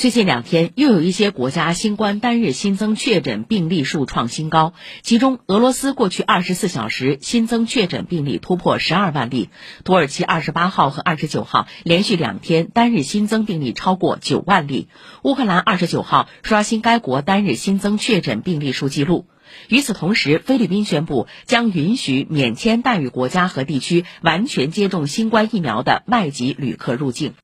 最近两天又有一些国家新冠单日新增确诊病例数创新高其中俄罗斯过去二十四小时新增确诊病例突破十二万例土耳其二十八号和二十九号连续两天单日新增病例超过九万例乌克兰二十九号刷新该国单日新增确诊病例数记录。与此同时菲律宾宣布将允许免签待遇国家和地区完全接种新冠疫苗的外籍旅客入境。